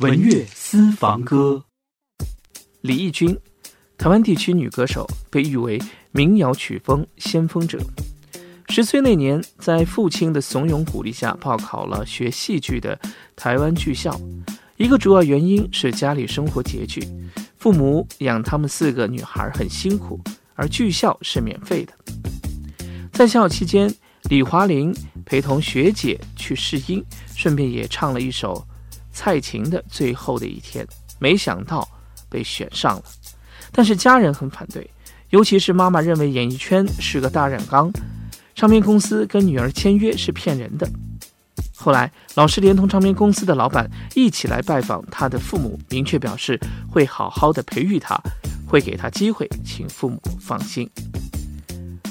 文乐私房歌，李翊君，台湾地区女歌手，被誉为民谣曲风先锋者。十岁那年，在父亲的怂恿鼓励下，报考了学戏剧的台湾剧校。一个主要原因是家里生活拮据，父母养他们四个女孩很辛苦，而剧校是免费的。在校期间，李华玲陪同学姐去试音，顺便也唱了一首。蔡琴的最后的一天，没想到被选上了，但是家人很反对，尤其是妈妈认为演艺圈是个大染缸，唱片公司跟女儿签约是骗人的。后来，老师连同唱片公司的老板一起来拜访他的父母，明确表示会好好的培育他，会给他机会，请父母放心。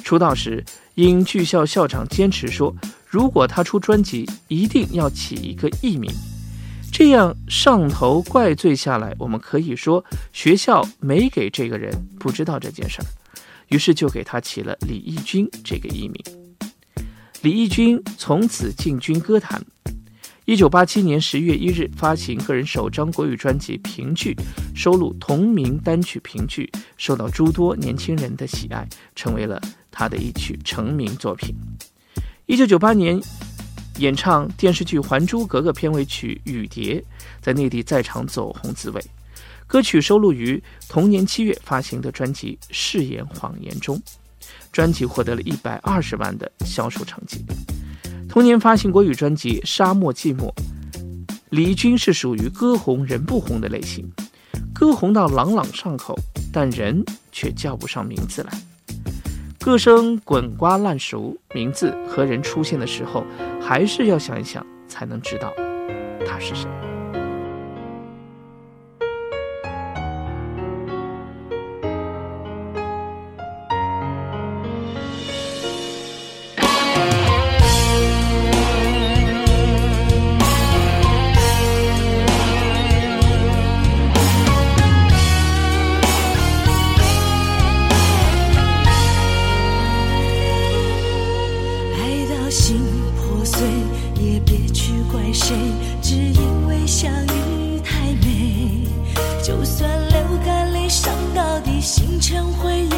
出道时，因剧校校长坚持说，如果他出专辑，一定要起一个艺名。这样上头怪罪下来，我们可以说学校没给这个人不知道这件事儿，于是就给他起了李翊君这个艺名。李翊君从此进军歌坛。一九八七年十月一日发行个人首张国语专辑《评剧》，收录同名单曲《评剧》，受到诸多年轻人的喜爱，成为了他的一曲成名作品。一九九八年。演唱电视剧《还珠格格》片尾曲《雨蝶》，在内地再场走红滋味。歌曲收录于同年七月发行的专辑《誓言谎言》中，专辑获得了一百二十万的销售成绩。同年发行国语专辑《沙漠寂寞》，李翊君是属于歌红人不红的类型，歌红到朗朗上口，但人却叫不上名字来。歌声滚瓜烂熟，名字和人出现的时候，还是要想一想，才能知道他是谁。星辰会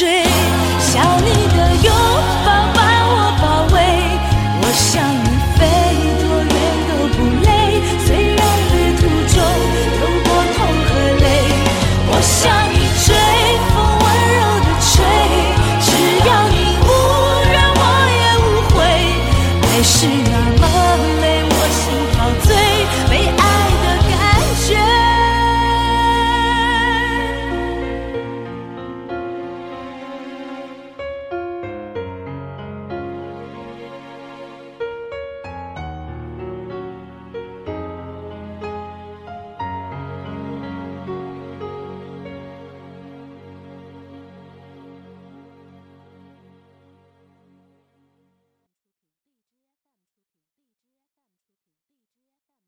追，想你的拥抱把我包围，我向你飞，多远都不累。虽然旅途中有过痛和泪，我向你追，风温柔的吹，只要你无怨，我也无悔。爱是那么。